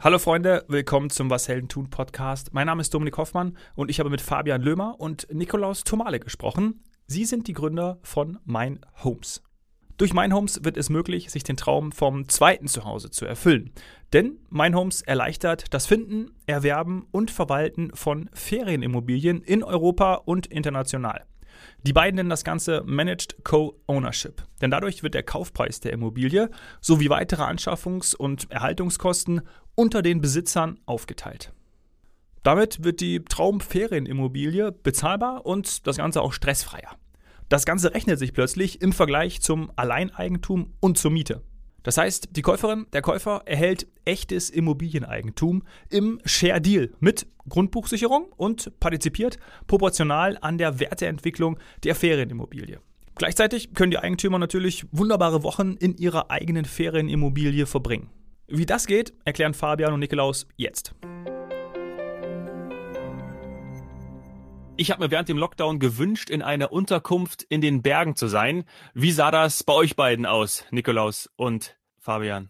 Hallo Freunde, willkommen zum Was Helden tun Podcast. Mein Name ist Dominik Hoffmann und ich habe mit Fabian Lömer und Nikolaus Tomale gesprochen. Sie sind die Gründer von Mein Homes. Durch Mein Homes wird es möglich, sich den Traum vom zweiten Zuhause zu erfüllen. Denn Mein Homes erleichtert das Finden, Erwerben und Verwalten von Ferienimmobilien in Europa und international. Die beiden nennen das Ganze Managed Co-Ownership. Denn dadurch wird der Kaufpreis der Immobilie sowie weitere Anschaffungs- und Erhaltungskosten unter den Besitzern aufgeteilt. Damit wird die Traumferienimmobilie bezahlbar und das Ganze auch stressfreier. Das Ganze rechnet sich plötzlich im Vergleich zum Alleineigentum und zur Miete. Das heißt, die Käuferin, der Käufer erhält echtes Immobilieneigentum im Share Deal mit Grundbuchsicherung und partizipiert proportional an der Werteentwicklung der Ferienimmobilie. Gleichzeitig können die Eigentümer natürlich wunderbare Wochen in ihrer eigenen Ferienimmobilie verbringen. Wie das geht, erklären Fabian und Nikolaus jetzt. Ich habe mir während dem Lockdown gewünscht, in einer Unterkunft in den Bergen zu sein. Wie sah das bei euch beiden aus, Nikolaus und Fabian?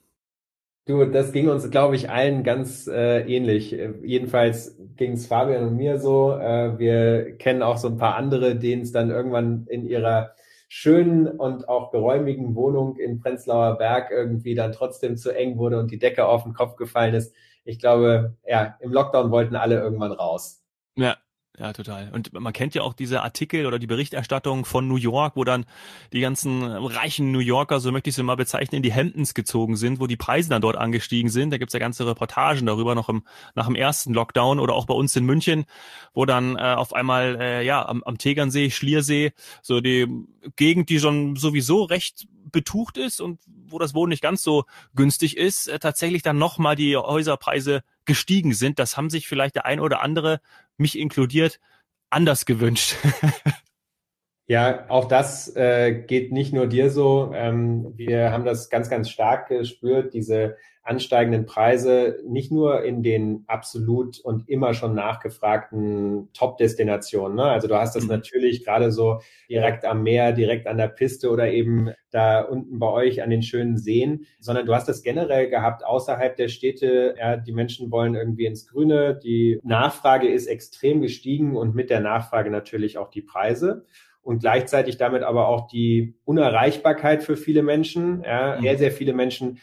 Du, das ging uns, glaube ich, allen ganz äh, ähnlich. Jedenfalls ging es Fabian und mir so. Äh, wir kennen auch so ein paar andere, denen es dann irgendwann in ihrer schönen und auch geräumigen Wohnung in Prenzlauer Berg irgendwie dann trotzdem zu eng wurde und die Decke auf den Kopf gefallen ist. Ich glaube, ja, im Lockdown wollten alle irgendwann raus. Ja, ja, total. Und man kennt ja auch diese Artikel oder die Berichterstattung von New York, wo dann die ganzen reichen New Yorker, so möchte ich sie mal bezeichnen, in die Hamptons gezogen sind, wo die Preise dann dort angestiegen sind. Da gibt's ja ganze Reportagen darüber noch im, nach dem ersten Lockdown oder auch bei uns in München, wo dann äh, auf einmal äh, ja am, am Tegernsee, Schliersee, so die Gegend, die schon sowieso recht betucht ist und wo das Wohnen nicht ganz so günstig ist, äh, tatsächlich dann nochmal die Häuserpreise gestiegen sind. Das haben sich vielleicht der ein oder andere mich inkludiert, anders gewünscht. Ja, auch das äh, geht nicht nur dir so. Ähm, wir haben das ganz, ganz stark gespürt, diese ansteigenden Preise, nicht nur in den absolut und immer schon nachgefragten Top-Destinationen. Ne? Also du hast das mhm. natürlich gerade so direkt am Meer, direkt an der Piste oder eben da unten bei euch an den schönen Seen, sondern du hast das generell gehabt außerhalb der Städte. Ja, die Menschen wollen irgendwie ins Grüne. Die Nachfrage ist extrem gestiegen und mit der Nachfrage natürlich auch die Preise und gleichzeitig damit aber auch die Unerreichbarkeit für viele Menschen. Ja, mhm. sehr, sehr viele Menschen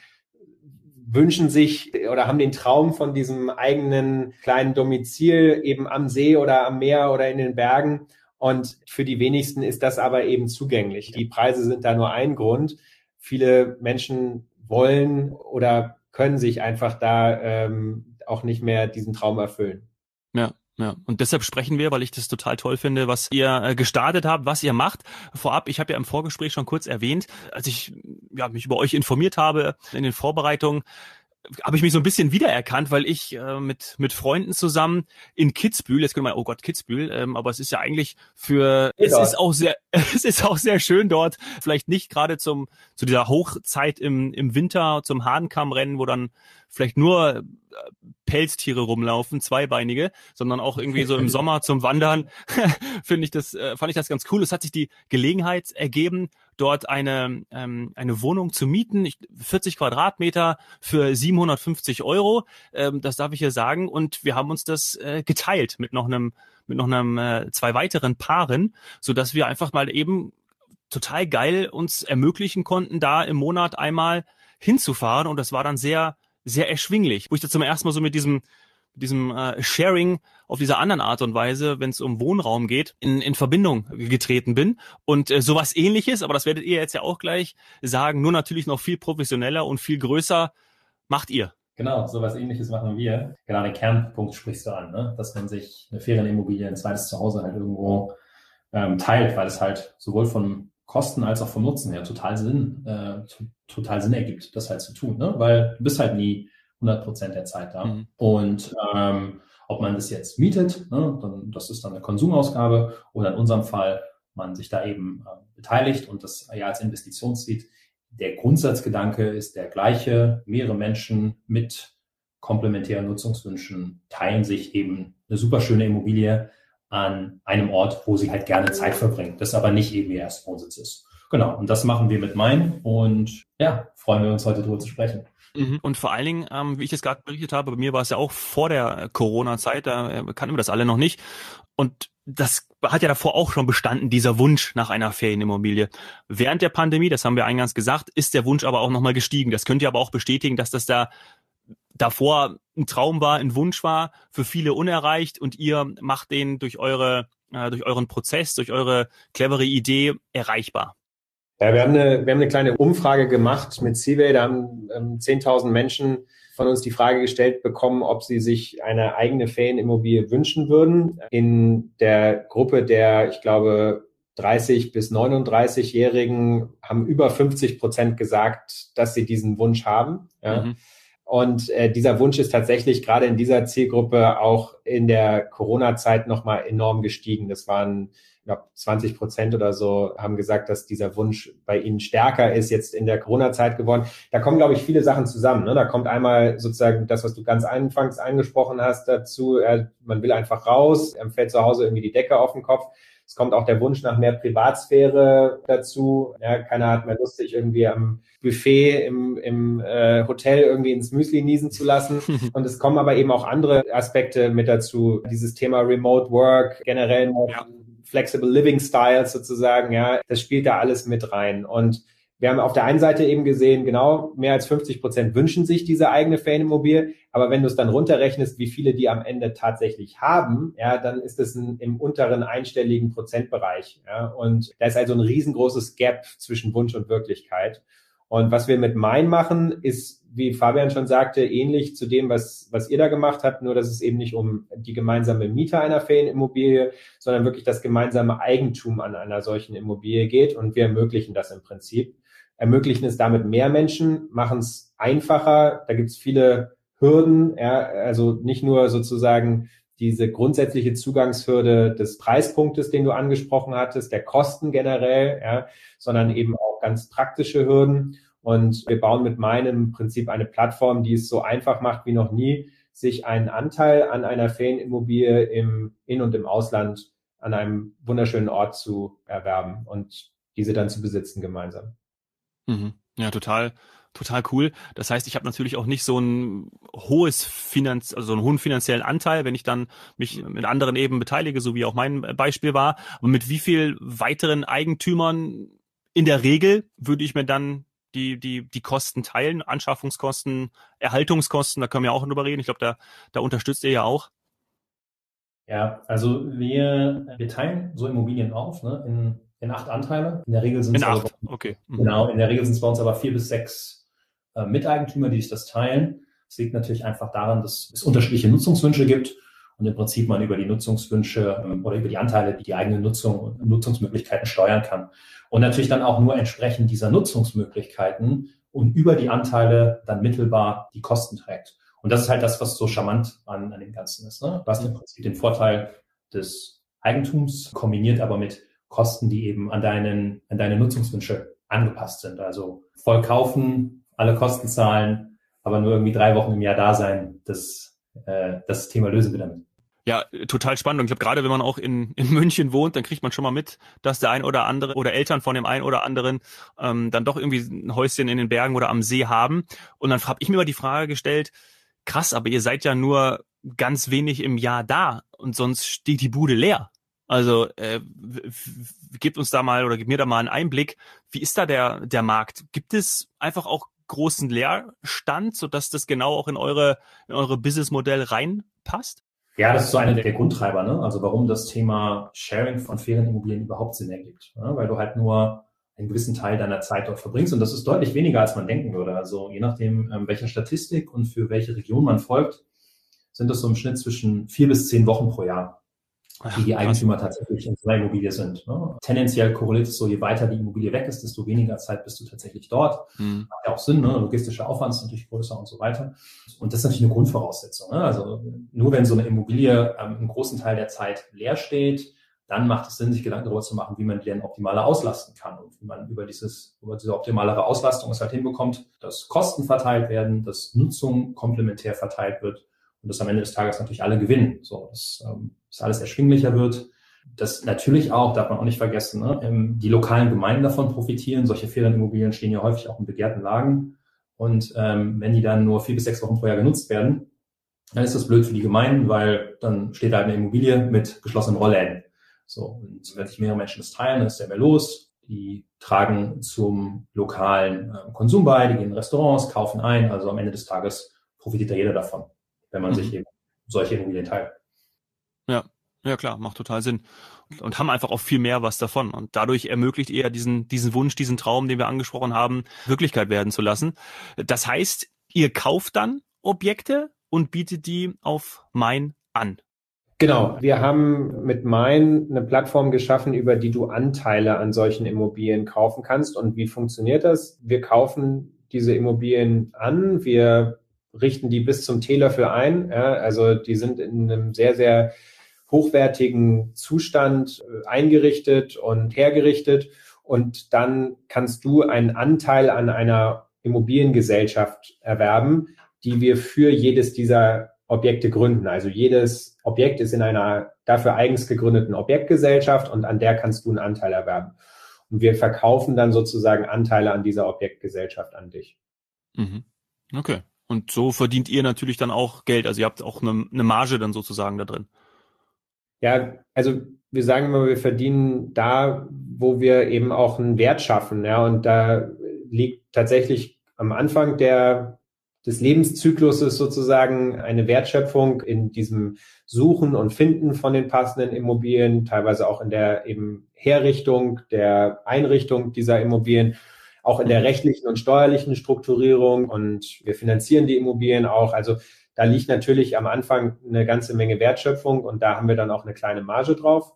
wünschen sich oder haben den Traum von diesem eigenen kleinen Domizil eben am See oder am Meer oder in den Bergen. Und für die wenigsten ist das aber eben zugänglich. Die Preise sind da nur ein Grund. Viele Menschen wollen oder können sich einfach da ähm, auch nicht mehr diesen Traum erfüllen. Ja, ja, und deshalb sprechen wir, weil ich das total toll finde, was ihr äh, gestartet habt, was ihr macht. Vorab, ich habe ja im Vorgespräch schon kurz erwähnt, als ich ja, mich über euch informiert habe in den Vorbereitungen, habe ich mich so ein bisschen wiedererkannt, weil ich äh, mit mit Freunden zusammen in Kitzbühel, jetzt könnte man, oh Gott, Kitzbühel, ähm, aber es ist ja eigentlich für, es ist auch sehr, es ist auch sehr schön dort, vielleicht nicht gerade zum zu dieser Hochzeit im im Winter zum Hahnkammrennen, wo dann vielleicht nur äh, Pelztiere rumlaufen, zweibeinige, sondern auch irgendwie so im Sommer zum Wandern, finde ich das, äh, fand ich das ganz cool. Es hat sich die Gelegenheit ergeben, dort eine, ähm, eine Wohnung zu mieten, 40 Quadratmeter für 750 Euro, ähm, das darf ich hier sagen. Und wir haben uns das äh, geteilt mit noch einem, mit noch einem äh, zwei weiteren Paaren, so dass wir einfach mal eben total geil uns ermöglichen konnten, da im Monat einmal hinzufahren. Und das war dann sehr, sehr erschwinglich, wo ich da zum ersten Mal so mit diesem diesem äh, Sharing auf dieser anderen Art und Weise, wenn es um Wohnraum geht, in, in Verbindung getreten bin. Und äh, sowas ähnliches, aber das werdet ihr jetzt ja auch gleich sagen, nur natürlich noch viel professioneller und viel größer macht ihr. Genau, sowas ähnliches machen wir. Genau, den Kernpunkt sprichst du an, ne? dass man sich eine Ferienimmobilie, ein zweites Zuhause halt irgendwo ähm, teilt, weil es halt sowohl von Kosten als auch vom Nutzen her total Sinn, äh, total Sinn ergibt, das halt zu tun, ne? weil du bist halt nie 100 Prozent der Zeit da. Mhm. Und ähm, ob man das jetzt mietet, ne, dann, das ist dann eine Konsumausgabe, oder in unserem Fall man sich da eben äh, beteiligt und das ja als Investition sieht. Der Grundsatzgedanke ist der gleiche. Mehrere Menschen mit komplementären Nutzungswünschen teilen sich eben eine super schöne Immobilie an einem Ort, wo sie halt gerne Zeit verbringen, das aber nicht eben ihr Erstwohnsitz ist. Genau, und das machen wir mit Main und ja, freuen wir uns heute darüber zu sprechen. Mhm. Und vor allen Dingen, ähm, wie ich das gerade berichtet habe, bei mir war es ja auch vor der Corona-Zeit, da äh, kannten wir das alle noch nicht. Und das hat ja davor auch schon bestanden, dieser Wunsch nach einer Ferienimmobilie. Während der Pandemie, das haben wir eingangs gesagt, ist der Wunsch aber auch nochmal gestiegen. Das könnt ihr aber auch bestätigen, dass das da davor ein Traum war, ein Wunsch war, für viele unerreicht und ihr macht den durch eure, äh, durch euren Prozess, durch eure clevere Idee erreichbar. Ja, wir haben eine, wir haben eine kleine Umfrage gemacht mit Seaway. Da haben ähm, 10.000 Menschen von uns die Frage gestellt bekommen, ob sie sich eine eigene Ferienimmobilie wünschen würden. In der Gruppe der, ich glaube, 30 bis 39-Jährigen haben über 50 Prozent gesagt, dass sie diesen Wunsch haben. Ja. Mhm. Und äh, dieser Wunsch ist tatsächlich gerade in dieser Zielgruppe auch in der Corona-Zeit nochmal enorm gestiegen. Das waren glaube, 20 Prozent oder so haben gesagt, dass dieser Wunsch bei ihnen stärker ist jetzt in der Corona-Zeit geworden. Da kommen, glaube ich, viele Sachen zusammen. Ne? Da kommt einmal sozusagen das, was du ganz anfangs angesprochen hast, dazu. Äh, man will einfach raus, ähm, fällt zu Hause irgendwie die Decke auf den Kopf. Es kommt auch der Wunsch nach mehr Privatsphäre dazu. Ja, keiner hat mehr Lust, sich irgendwie am Buffet im, im äh, Hotel irgendwie ins Müsli niesen zu lassen. Und es kommen aber eben auch andere Aspekte mit dazu. Dieses Thema Remote Work, generell ja. Flexible Living Styles sozusagen, ja, das spielt da alles mit rein. Und wir haben auf der einen Seite eben gesehen, genau, mehr als 50 Prozent wünschen sich diese eigene Ferienimmobilie. Aber wenn du es dann runterrechnest, wie viele die am Ende tatsächlich haben, ja, dann ist es im unteren einstelligen Prozentbereich. Ja, und da ist also ein riesengroßes Gap zwischen Wunsch und Wirklichkeit. Und was wir mit Mein machen, ist, wie Fabian schon sagte, ähnlich zu dem, was, was ihr da gemacht habt, nur dass es eben nicht um die gemeinsame Miete einer Ferienimmobilie, sondern wirklich das gemeinsame Eigentum an einer solchen Immobilie geht. Und wir ermöglichen das im Prinzip. Ermöglichen es damit mehr Menschen, machen es einfacher. Da gibt es viele Hürden, ja, also nicht nur sozusagen diese grundsätzliche Zugangshürde des Preispunktes, den du angesprochen hattest, der Kosten generell, ja, sondern eben auch ganz praktische Hürden. Und wir bauen mit meinem Prinzip eine Plattform, die es so einfach macht wie noch nie, sich einen Anteil an einer Ferienimmobilie im In- und im Ausland an einem wunderschönen Ort zu erwerben und diese dann zu besitzen gemeinsam. Mhm. Ja, total, total cool. Das heißt, ich habe natürlich auch nicht so ein hohes Finanz, also einen hohen finanziellen Anteil, wenn ich dann mich mit anderen eben beteilige, so wie auch mein Beispiel war. Aber mit wie viel weiteren Eigentümern in der Regel würde ich mir dann die, die, die Kosten teilen, Anschaffungskosten, Erhaltungskosten, da können wir auch drüber reden. Ich glaube, da, da unterstützt ihr ja auch. Ja, also wir, wir teilen so Immobilien auf ne, in, in acht Anteile. In der Regel sind es acht, aber, okay. Mhm. Genau, in der Regel sind es bei uns aber vier bis sechs äh, Miteigentümer, die sich das teilen. Es liegt natürlich einfach daran, dass es unterschiedliche Nutzungswünsche gibt und im Prinzip man über die Nutzungswünsche ähm, oder über die Anteile die eigene Nutzung und Nutzungsmöglichkeiten steuern kann. Und natürlich dann auch nur entsprechend dieser Nutzungsmöglichkeiten und über die Anteile dann mittelbar die Kosten trägt. Und das ist halt das, was so charmant an, an dem Ganzen ist. Ne? Du hast im Prinzip den Vorteil des Eigentums kombiniert aber mit Kosten, die eben an deinen, an deine Nutzungswünsche angepasst sind. Also voll kaufen, alle Kosten zahlen, aber nur irgendwie drei Wochen im Jahr da sein, das, äh, das Thema lösen wir damit. Ja, total spannend. Und ich glaube, gerade wenn man auch in, in München wohnt, dann kriegt man schon mal mit, dass der ein oder andere oder Eltern von dem einen oder anderen ähm, dann doch irgendwie ein Häuschen in den Bergen oder am See haben. Und dann habe ich mir mal die Frage gestellt, krass, aber ihr seid ja nur ganz wenig im Jahr da und sonst steht die Bude leer. Also äh, gibt uns da mal oder gib mir da mal einen Einblick. Wie ist da der, der Markt? Gibt es einfach auch großen Leerstand, sodass das genau auch in eure, in eure Businessmodell reinpasst? Ja, das ist so einer der Grundtreiber, ne? Also warum das Thema Sharing von Ferienimmobilien überhaupt Sinn ergibt. Ne? Weil du halt nur einen gewissen Teil deiner Zeit dort verbringst. Und das ist deutlich weniger, als man denken würde. Also je nachdem, ähm, welcher Statistik und für welche Region man folgt, sind das so im Schnitt zwischen vier bis zehn Wochen pro Jahr die die Eigentümer tatsächlich in einer Immobilie sind. Ne? Tendenziell korreliert es so, je weiter die Immobilie weg ist, desto weniger Zeit bist du tatsächlich dort. Mhm. Hat ja auch Sinn, ne? logistischer Aufwand ist natürlich größer und so weiter. Und das ist natürlich eine Grundvoraussetzung. Ne? Also nur wenn so eine Immobilie ähm, einen großen Teil der Zeit leer steht, dann macht es Sinn, sich Gedanken darüber zu machen, wie man die denn optimaler auslasten kann und wie man über dieses, über diese optimalere Auslastung es halt hinbekommt, dass Kosten verteilt werden, dass Nutzung komplementär verteilt wird und dass am Ende des Tages natürlich alle gewinnen. So, dass ähm, dass alles erschwinglicher wird, Das natürlich auch, darf man auch nicht vergessen, ne? Ähm, die lokalen Gemeinden davon profitieren. Solche Ferienimmobilien stehen ja häufig auch in begehrten Lagen. Und ähm, wenn die dann nur vier bis sechs Wochen vorher genutzt werden, dann ist das blöd für die Gemeinden, weil dann steht da eine Immobilie mit geschlossenen Rollläden. So, und wenn sich mehrere Menschen das teilen, dann ist der mehr los. Die tragen zum lokalen äh, Konsum bei, die gehen in Restaurants, kaufen ein. Also am Ende des Tages profitiert da jeder davon, wenn man mhm. sich eben solche Immobilien teilt. Ja, ja klar, macht total Sinn. Und, und haben einfach auch viel mehr was davon. Und dadurch ermöglicht eher diesen, diesen Wunsch, diesen Traum, den wir angesprochen haben, Wirklichkeit werden zu lassen. Das heißt, ihr kauft dann Objekte und bietet die auf Mein an. Genau. Wir haben mit Mein eine Plattform geschaffen, über die du Anteile an solchen Immobilien kaufen kannst. Und wie funktioniert das? Wir kaufen diese Immobilien an. Wir richten die bis zum Teelöffel ein. Ja, also die sind in einem sehr, sehr hochwertigen Zustand äh, eingerichtet und hergerichtet. Und dann kannst du einen Anteil an einer Immobiliengesellschaft erwerben, die wir für jedes dieser Objekte gründen. Also jedes Objekt ist in einer dafür eigens gegründeten Objektgesellschaft und an der kannst du einen Anteil erwerben. Und wir verkaufen dann sozusagen Anteile an dieser Objektgesellschaft an dich. Mhm. Okay. Und so verdient ihr natürlich dann auch Geld. Also ihr habt auch eine, eine Marge dann sozusagen da drin. Ja, also wir sagen immer, wir verdienen da, wo wir eben auch einen Wert schaffen. Ja, und da liegt tatsächlich am Anfang der, des Lebenszykluses sozusagen eine Wertschöpfung in diesem Suchen und Finden von den passenden Immobilien, teilweise auch in der eben Herrichtung, der Einrichtung dieser Immobilien auch in der mhm. rechtlichen und steuerlichen Strukturierung und wir finanzieren die Immobilien auch. Also da liegt natürlich am Anfang eine ganze Menge Wertschöpfung und da haben wir dann auch eine kleine Marge drauf.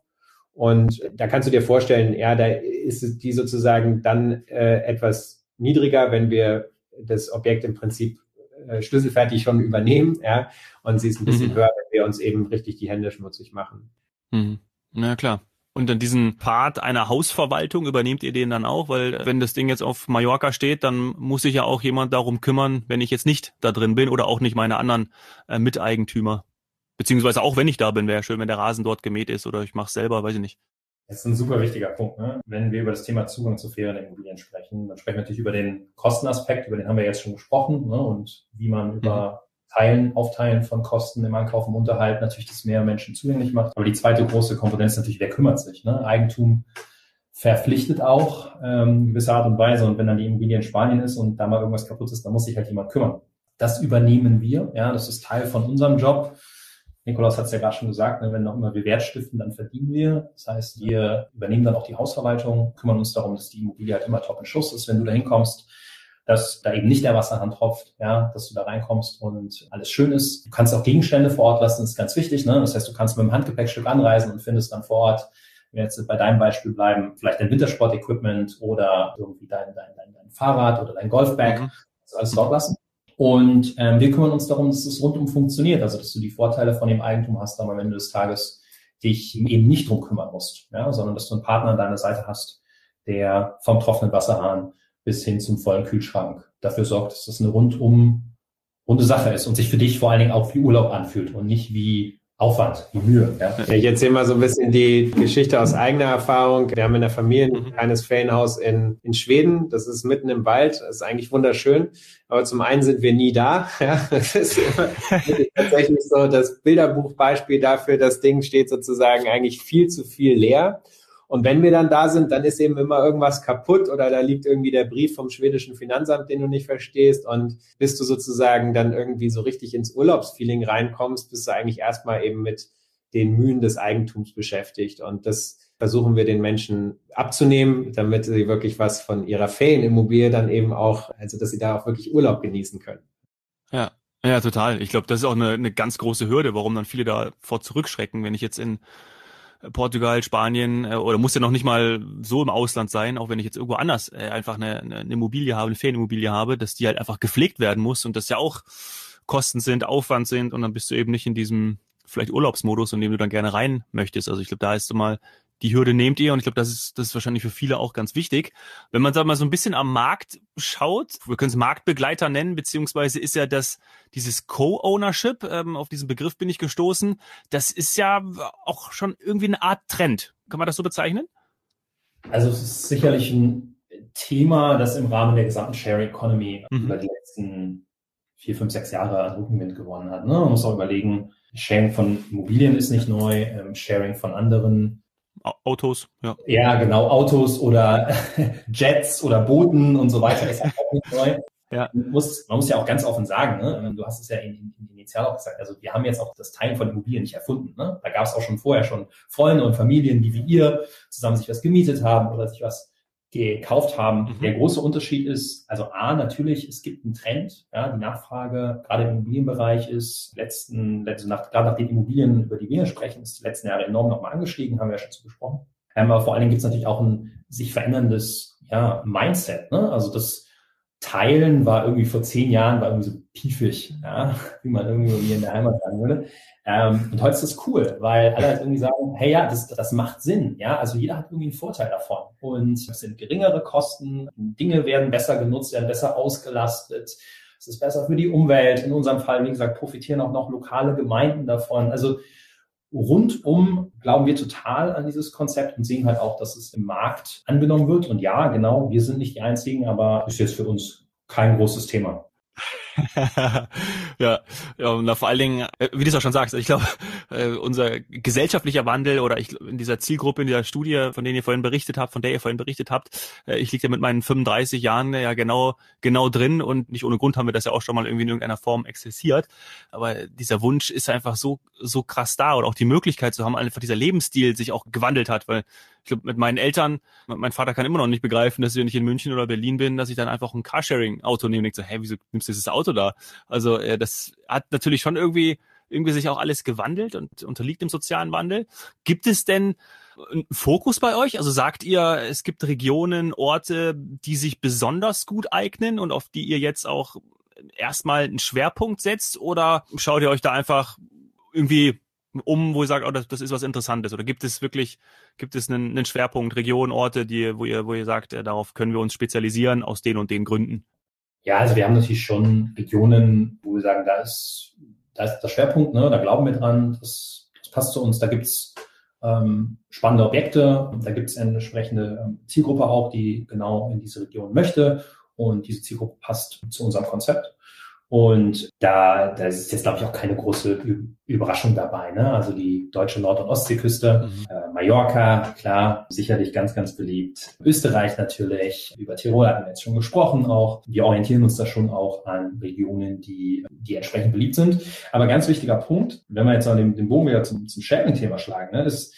Und da kannst du dir vorstellen, ja, da ist die sozusagen dann äh, etwas niedriger, wenn wir das Objekt im Prinzip äh, schlüsselfertig schon übernehmen, ja, und sie ist ein bisschen mhm. höher, wenn wir uns eben richtig die Hände schmutzig machen. Mhm. Na klar. Und dann diesen Part einer Hausverwaltung übernehmt ihr den dann auch, weil wenn das Ding jetzt auf Mallorca steht, dann muss sich ja auch jemand darum kümmern, wenn ich jetzt nicht da drin bin oder auch nicht meine anderen äh, Miteigentümer. Beziehungsweise auch wenn ich da bin, wäre schön, wenn der Rasen dort gemäht ist oder ich mache selber, weiß ich nicht. Das ist ein super wichtiger Punkt. Ne? Wenn wir über das Thema Zugang zu fairen Immobilien sprechen, dann sprechen wir natürlich über den Kostenaspekt, über den haben wir jetzt schon gesprochen ne? und wie man über mhm. Teilen, Aufteilen von Kosten im Ankauf und Unterhalt natürlich das mehr Menschen zugänglich macht. Aber die zweite große Komponente ist natürlich, wer kümmert sich? Ne? Eigentum verpflichtet auch ähm, gewisse Art und Weise. Und wenn dann die Immobilie in Spanien ist und da mal irgendwas kaputt ist, dann muss sich halt jemand kümmern. Das übernehmen wir. Ja, das ist Teil von unserem Job. Nikolaus hat es ja gerade schon gesagt, ne, wenn noch immer wir Wert stiften, dann verdienen wir. Das heißt, wir übernehmen dann auch die Hausverwaltung, kümmern uns darum, dass die Immobilie halt immer top in Schuss ist, wenn du da hinkommst dass da eben nicht der Wasserhahn tropft, ja, dass du da reinkommst und alles schön ist. Du kannst auch Gegenstände vor Ort lassen, das ist ganz wichtig. Ne? Das heißt, du kannst mit dem Handgepäckstück anreisen und findest dann vor Ort, wenn wir jetzt bei deinem Beispiel bleiben, vielleicht dein Wintersport-Equipment oder irgendwie dein, dein, dein, dein Fahrrad oder dein Golfbag, mhm. das alles dort lassen. Und ähm, wir kümmern uns darum, dass es rundum funktioniert, also dass du die Vorteile von dem Eigentum hast, aber am Ende des Tages dich eben nicht drum kümmern musst, ja, sondern dass du einen Partner an deiner Seite hast, der vom trockenen Wasserhahn bis hin zum vollen Kühlschrank dafür sorgt, dass das eine rundum runde Sache ist und sich für dich vor allen Dingen auch wie Urlaub anfühlt und nicht wie Aufwand, wie Mühe. Ja. Ich erzähle mal so ein bisschen die Geschichte aus eigener Erfahrung. Wir haben in der Familie ein mhm. kleines Ferienhaus in, in Schweden. Das ist mitten im Wald. Das ist eigentlich wunderschön. Aber zum einen sind wir nie da. Ja, das ist tatsächlich so das Bilderbuchbeispiel dafür. Das Ding steht sozusagen eigentlich viel zu viel leer. Und wenn wir dann da sind, dann ist eben immer irgendwas kaputt oder da liegt irgendwie der Brief vom schwedischen Finanzamt, den du nicht verstehst. Und bis du sozusagen dann irgendwie so richtig ins Urlaubsfeeling reinkommst, bist du eigentlich erstmal eben mit den Mühen des Eigentums beschäftigt. Und das versuchen wir den Menschen abzunehmen, damit sie wirklich was von ihrer Ferienimmobilie dann eben auch, also dass sie da auch wirklich Urlaub genießen können. Ja, ja, total. Ich glaube, das ist auch eine, eine ganz große Hürde, warum dann viele da vor zurückschrecken, wenn ich jetzt in Portugal, Spanien äh, oder muss ja noch nicht mal so im Ausland sein, auch wenn ich jetzt irgendwo anders äh, einfach eine, eine Immobilie habe, eine Ferienimmobilie habe, dass die halt einfach gepflegt werden muss und das ja auch Kosten sind, Aufwand sind und dann bist du eben nicht in diesem vielleicht Urlaubsmodus, in dem du dann gerne rein möchtest. Also ich glaube, da ist so mal die Hürde nehmt ihr und ich glaube, das ist, das ist wahrscheinlich für viele auch ganz wichtig. Wenn man sag mal so ein bisschen am Markt schaut, wir können es Marktbegleiter nennen, beziehungsweise ist ja das dieses Co-Ownership, ähm, auf diesen Begriff bin ich gestoßen, das ist ja auch schon irgendwie eine Art Trend. Kann man das so bezeichnen? Also es ist sicherlich ein Thema, das im Rahmen der gesamten Sharing Economy mhm. über die letzten vier, fünf, sechs Jahre an Rückenwind gewonnen hat. Ne? Man muss auch überlegen, Sharing von Immobilien ist nicht neu, ähm, Sharing von anderen Autos, ja. Ja, genau, Autos oder Jets oder Booten und so weiter ist auch nicht neu. Ja. Man, muss, man muss ja auch ganz offen sagen, ne? du hast es ja in, in, initial auch gesagt, also wir haben jetzt auch das Teilen von Immobilien nicht erfunden. Ne? Da gab es auch schon vorher schon Freunde und Familien, die wie ihr zusammen sich was gemietet haben oder sich was gekauft haben. Mhm. Der große Unterschied ist, also A, natürlich, es gibt einen Trend, ja, die Nachfrage gerade im Immobilienbereich ist letzten, letzten nach, gerade nach den Immobilien, über die wir sprechen, ist die letzten Jahre enorm nochmal angestiegen, haben wir ja schon zu besprochen. Aber vor allen Dingen gibt es natürlich auch ein sich veränderndes ja, Mindset. Ne? Also das Teilen war irgendwie vor zehn Jahren war irgendwie so piefig, ja, wie man irgendwie in der Heimat sagen würde. Ähm, und heute ist das cool, weil alle halt irgendwie sagen, hey ja, das, das macht Sinn. Ja, also jeder hat irgendwie einen Vorteil davon. Und es sind geringere Kosten, Dinge werden besser genutzt, werden besser ausgelastet. Es ist besser für die Umwelt. In unserem Fall, wie gesagt, profitieren auch noch lokale Gemeinden davon. Also rundum glauben wir total an dieses Konzept und sehen halt auch, dass es im Markt angenommen wird. Und ja, genau, wir sind nicht die Einzigen, aber ist jetzt für uns kein großes Thema. ja, ja, und vor allen Dingen, äh, wie du es auch schon sagst, ich glaube, äh, unser gesellschaftlicher Wandel oder ich in dieser Zielgruppe, in dieser Studie, von denen ihr vorhin berichtet habt, von der ihr vorhin berichtet habt, äh, ich liege ja mit meinen 35 Jahren ja genau, genau drin und nicht ohne Grund haben wir das ja auch schon mal irgendwie in irgendeiner Form exzessiert. Aber dieser Wunsch ist einfach so, so krass da oder auch die Möglichkeit zu haben, einfach dieser Lebensstil sich auch gewandelt hat, weil glaube, mit meinen Eltern, mein Vater kann immer noch nicht begreifen, dass ich, ich in München oder Berlin bin, dass ich dann einfach ein Carsharing-Auto nehme und denke so, hä, wieso nimmst du dieses Auto da? Also äh, das hat natürlich schon irgendwie irgendwie sich auch alles gewandelt und unterliegt dem sozialen Wandel. Gibt es denn einen Fokus bei euch? Also sagt ihr, es gibt Regionen, Orte, die sich besonders gut eignen und auf die ihr jetzt auch erstmal einen Schwerpunkt setzt oder schaut ihr euch da einfach irgendwie um, wo ihr sagt, oh, das, das ist was Interessantes? Oder gibt es wirklich, gibt es einen, einen Schwerpunkt, Regionen, Orte, die, wo ihr, wo ihr sagt, äh, darauf können wir uns spezialisieren aus den und den Gründen? Ja, also wir haben natürlich schon Regionen, wo wir sagen, da ist, da ist der Schwerpunkt, ne, da glauben wir dran, das, das passt zu uns, da gibt's ähm, spannende Objekte, da gibt's eine entsprechende ähm, Zielgruppe auch, die genau in diese Region möchte und diese Zielgruppe passt zu unserem Konzept. Und da, da ist jetzt, glaube ich, auch keine große Überraschung dabei. Ne? Also die deutsche Nord- und Ostseeküste, mhm. äh, Mallorca, klar, sicherlich ganz, ganz beliebt. Österreich natürlich, über Tirol hatten wir jetzt schon gesprochen auch. Wir orientieren uns da schon auch an Regionen, die, die entsprechend beliebt sind. Aber ganz wichtiger Punkt, wenn wir jetzt mal den, den Bogen wieder zum, zum Sharing-Thema schlagen, ne, ist,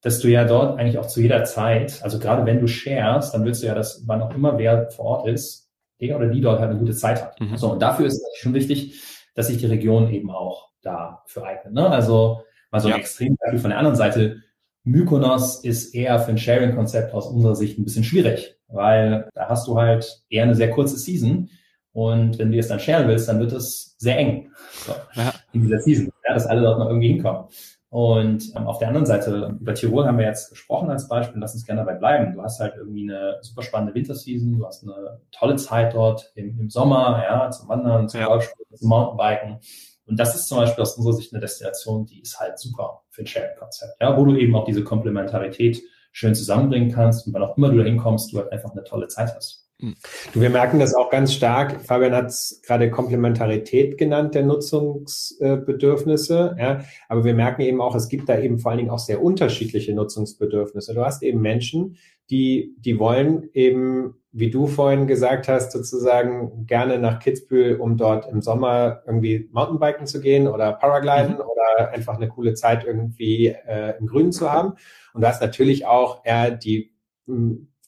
dass du ja dort eigentlich auch zu jeder Zeit, also gerade wenn du sharest, dann willst du ja, dass wann auch immer wer vor Ort ist, der oder die dort halt eine gute Zeit hat. Mhm. So, und dafür ist es schon wichtig, dass sich die Region eben auch dafür eignet. Ne? Also mal so ein ja. Extrembeispiel von der anderen Seite. Mykonos ist eher für ein Sharing-Konzept aus unserer Sicht ein bisschen schwierig, weil da hast du halt eher eine sehr kurze Season und wenn du jetzt dann sharen willst, dann wird es sehr eng so, ja. in dieser Season, ja, dass alle dort noch irgendwie hinkommen. Und ähm, auf der anderen Seite, über Tirol haben wir jetzt gesprochen als Beispiel, lass uns gerne dabei bleiben. Du hast halt irgendwie eine super spannende Winterseason, du hast eine tolle Zeit dort im, im Sommer, ja, zum Wandern, zum ja. Golfspielen, zum Mountainbiken. Und das ist zum Beispiel aus unserer Sicht eine Destination, die ist halt super für ein Sharing-Konzept, ja, wo du eben auch diese Komplementarität schön zusammenbringen kannst und wann auch immer du da hinkommst, du halt einfach eine tolle Zeit hast. Du, wir merken das auch ganz stark. Fabian hat es gerade Komplementarität genannt der Nutzungsbedürfnisse. Ja, aber wir merken eben auch, es gibt da eben vor allen Dingen auch sehr unterschiedliche Nutzungsbedürfnisse. Du hast eben Menschen, die, die wollen eben, wie du vorhin gesagt hast, sozusagen gerne nach Kitzbühel, um dort im Sommer irgendwie Mountainbiken zu gehen oder Paragliden mhm. oder einfach eine coole Zeit irgendwie äh, im Grünen zu haben. Und du hast natürlich auch eher die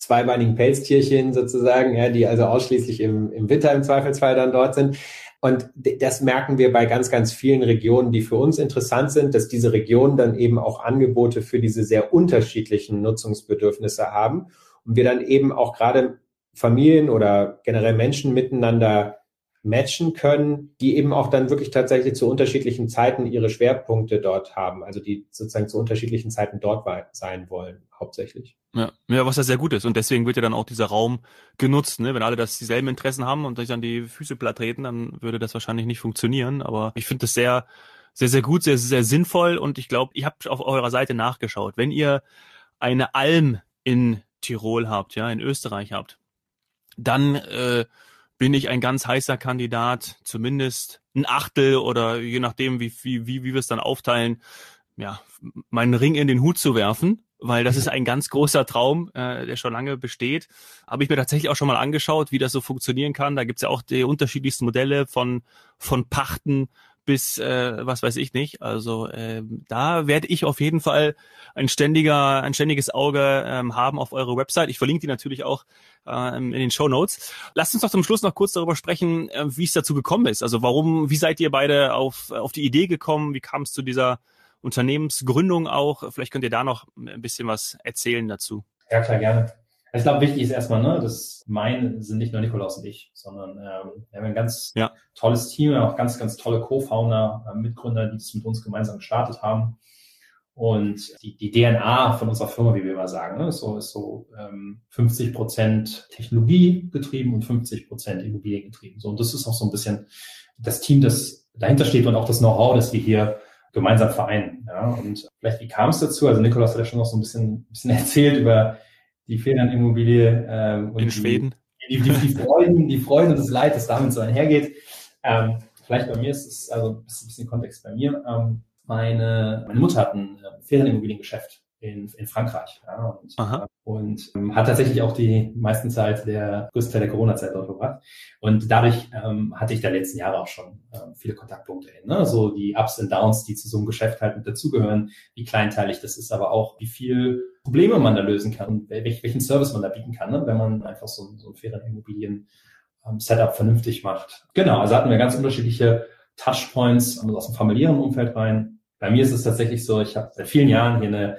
zweibeinigen Pelztierchen sozusagen, ja, die also ausschließlich im, im Winter im Zweifelsfall dann dort sind. Und das merken wir bei ganz, ganz vielen Regionen, die für uns interessant sind, dass diese Regionen dann eben auch Angebote für diese sehr unterschiedlichen Nutzungsbedürfnisse haben. Und wir dann eben auch gerade Familien oder generell Menschen miteinander matchen können, die eben auch dann wirklich tatsächlich zu unterschiedlichen Zeiten ihre Schwerpunkte dort haben, also die sozusagen zu unterschiedlichen Zeiten dort sein wollen, hauptsächlich. Ja, ja, was ja sehr gut ist. Und deswegen wird ja dann auch dieser Raum genutzt. Ne? Wenn alle das dieselben Interessen haben und sich dann die Füße platt treten, dann würde das wahrscheinlich nicht funktionieren. Aber ich finde das sehr, sehr, sehr gut, sehr, sehr sinnvoll. Und ich glaube, ich habe auf eurer Seite nachgeschaut. Wenn ihr eine Alm in Tirol habt, ja, in Österreich habt, dann äh, bin ich ein ganz heißer Kandidat, zumindest ein Achtel oder je nachdem, wie, wie, wie, wie wir es dann aufteilen, ja, meinen Ring in den Hut zu werfen, weil das ist ein ganz großer Traum, äh, der schon lange besteht. Habe ich mir tatsächlich auch schon mal angeschaut, wie das so funktionieren kann. Da gibt's ja auch die unterschiedlichsten Modelle von, von Pachten bis äh, was weiß ich nicht. Also äh, da werde ich auf jeden Fall ein ständiger, ein ständiges Auge ähm, haben auf eure Website. Ich verlinke die natürlich auch ähm, in den Show Notes. Lasst uns doch zum Schluss noch kurz darüber sprechen, äh, wie es dazu gekommen ist. Also warum, wie seid ihr beide auf, auf die Idee gekommen? Wie kam es zu dieser Unternehmensgründung auch? Vielleicht könnt ihr da noch ein bisschen was erzählen dazu. Ja, klar, gerne. Ich glaube, wichtig ist erstmal, ne, dass mein sind nicht nur Nikolaus und ich, sondern ähm, wir haben ein ganz ja. tolles Team, auch ganz, ganz tolle Co-Founder, äh, Mitgründer, die das mit uns gemeinsam gestartet haben. Und die, die DNA von unserer Firma, wie wir immer sagen, ne, ist so, ist so ähm, 50 Prozent Technologie getrieben und 50 Prozent Immobilien getrieben. So, und das ist auch so ein bisschen das Team, das dahinter steht und auch das Know-how, das wir hier gemeinsam vereinen. Ja. Und vielleicht, wie kam es dazu? Also Nikolaus hat ja schon noch so ein bisschen, ein bisschen erzählt über die Ferienimmobilie ähm, und in Schweden. Die, die, die, Freuden, die Freude und das Leid, das damit so einhergeht. Ähm, vielleicht bei mir ist es, also ein bisschen Kontext bei mir. Ähm, meine, meine Mutter hat ein äh, Ferienimmobiliengeschäft in, in Frankreich. Ja, und, Aha. und ähm, hat tatsächlich auch die meisten Zeit der größte Teil der Corona-Zeit dort verbracht. Und dadurch ähm, hatte ich da letzten Jahre auch schon ähm, viele Kontaktpunkte hin. Ne? So die Ups und Downs, die zu so einem Geschäft halt mit dazugehören, wie kleinteilig das ist, aber auch wie viel Probleme man da lösen kann welchen Service man da bieten kann, ne? wenn man einfach so, so ein fairen Immobilien ähm, vernünftig macht. Genau, also hatten wir ganz unterschiedliche Touchpoints also aus dem familiären Umfeld rein. Bei mir ist es tatsächlich so, ich habe seit vielen Jahren hier eine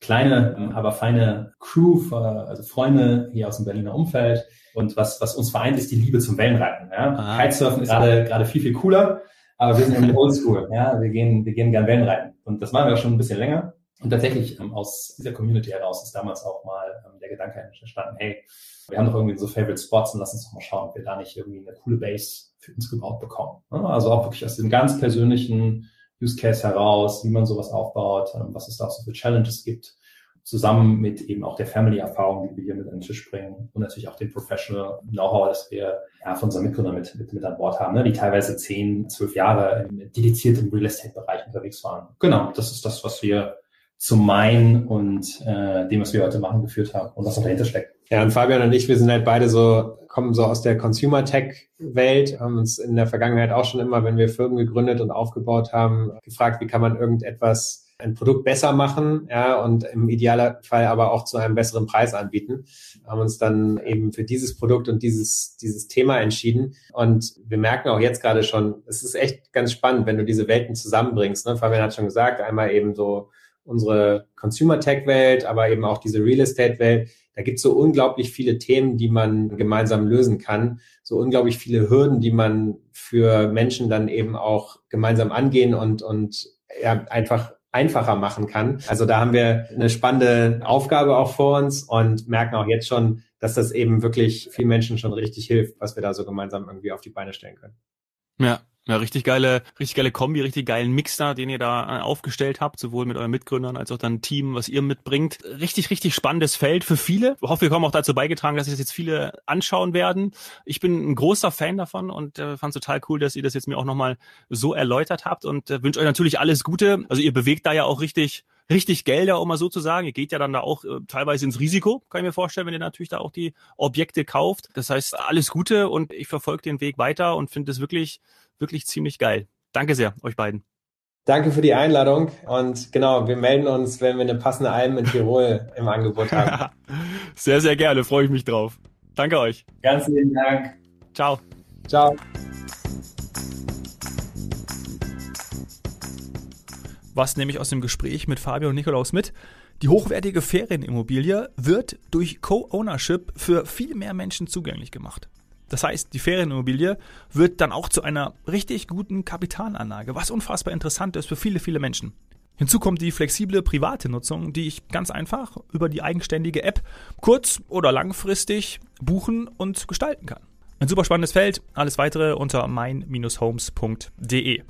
kleine, ähm, aber feine Crew, also Freunde hier aus dem Berliner Umfeld. Und was, was uns vereint, ist die Liebe zum Wellenreiten. Ja? Ah, Kitesurfen ist gerade, gerade viel, viel cooler, aber wir sind in Oldschool. Ja? Wir gehen, wir gehen gern Wellenreiten. Und das machen wir schon ein bisschen länger. Und tatsächlich ähm, aus dieser Community heraus ist damals auch mal ähm, der Gedanke entstanden, hey, wir haben doch irgendwie so Favorite Spots und lass uns doch mal schauen, ob wir da nicht irgendwie eine coole Base für uns gebaut bekommen. Also auch wirklich aus dem ganz persönlichen Use Case heraus, wie man sowas aufbaut, ähm, was es da auch so für Challenges gibt, zusammen mit eben auch der Family-Erfahrung, die wir hier mit an den Tisch bringen und natürlich auch dem Professional Know-how, das wir ja, von unseren Mitgründern mit, mit, mit an Bord haben, ne, die teilweise zehn, zwölf Jahre im Real Estate-Bereich unterwegs waren. Genau, das ist das, was wir zu meinen und äh, dem, was wir heute machen, geführt haben und was dahinter steckt. Ja, und Fabian und ich, wir sind halt beide so, kommen so aus der Consumer Tech Welt, haben uns in der Vergangenheit auch schon immer, wenn wir Firmen gegründet und aufgebaut haben, gefragt, wie kann man irgendetwas ein Produkt besser machen, ja, und im Idealfall aber auch zu einem besseren Preis anbieten. Haben uns dann eben für dieses Produkt und dieses, dieses Thema entschieden. Und wir merken auch jetzt gerade schon, es ist echt ganz spannend, wenn du diese Welten zusammenbringst. Ne? Fabian hat schon gesagt, einmal eben so unsere Consumer Tech Welt, aber eben auch diese Real Estate Welt da gibt es so unglaublich viele Themen, die man gemeinsam lösen kann, so unglaublich viele Hürden, die man für Menschen dann eben auch gemeinsam angehen und, und ja, einfach einfacher machen kann. Also da haben wir eine spannende Aufgabe auch vor uns und merken auch jetzt schon, dass das eben wirklich vielen Menschen schon richtig hilft, was wir da so gemeinsam irgendwie auf die Beine stellen können. Ja, ja, richtig geile, richtig geile Kombi, richtig geilen Mix da, den ihr da äh, aufgestellt habt, sowohl mit euren Mitgründern als auch dann Team, was ihr mitbringt. Richtig, richtig spannendes Feld für viele. Ich hoffe, wir kommen auch dazu beigetragen, dass sich das jetzt viele anschauen werden. Ich bin ein großer Fan davon und äh, fand total cool, dass ihr das jetzt mir auch nochmal so erläutert habt und äh, wünsche euch natürlich alles Gute. Also ihr bewegt da ja auch richtig, richtig Gelder, um mal so zu sagen. Ihr geht ja dann da auch äh, teilweise ins Risiko, kann ich mir vorstellen, wenn ihr natürlich da auch die Objekte kauft. Das heißt, alles Gute und ich verfolge den Weg weiter und finde es wirklich wirklich ziemlich geil. Danke sehr, euch beiden. Danke für die Einladung und genau, wir melden uns, wenn wir eine passende Alm in Tirol im Angebot haben. sehr, sehr gerne, freue ich mich drauf. Danke euch. Ganz lieben Dank. Ciao. Ciao. Was nehme ich aus dem Gespräch mit Fabio und Nikolaus mit? Die hochwertige Ferienimmobilie wird durch Co-Ownership für viel mehr Menschen zugänglich gemacht. Das heißt, die Ferienimmobilie wird dann auch zu einer richtig guten Kapitalanlage, was unfassbar interessant ist für viele, viele Menschen. Hinzu kommt die flexible private Nutzung, die ich ganz einfach über die eigenständige App kurz- oder langfristig buchen und gestalten kann. Ein super spannendes Feld. Alles weitere unter mein-homes.de.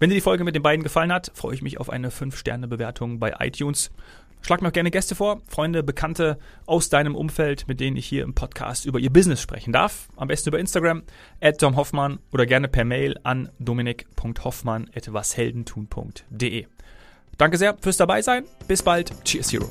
Wenn dir die Folge mit den beiden gefallen hat, freue ich mich auf eine 5-Sterne-Bewertung bei iTunes. Schlag mir auch gerne Gäste vor, Freunde, Bekannte aus deinem Umfeld, mit denen ich hier im Podcast über ihr Business sprechen darf. Am besten über Instagram, at Tom Hoffmann oder gerne per Mail an dominik.hoffmann.washeldentun.de. Danke sehr fürs dabei sein. Bis bald. Cheers, Hero.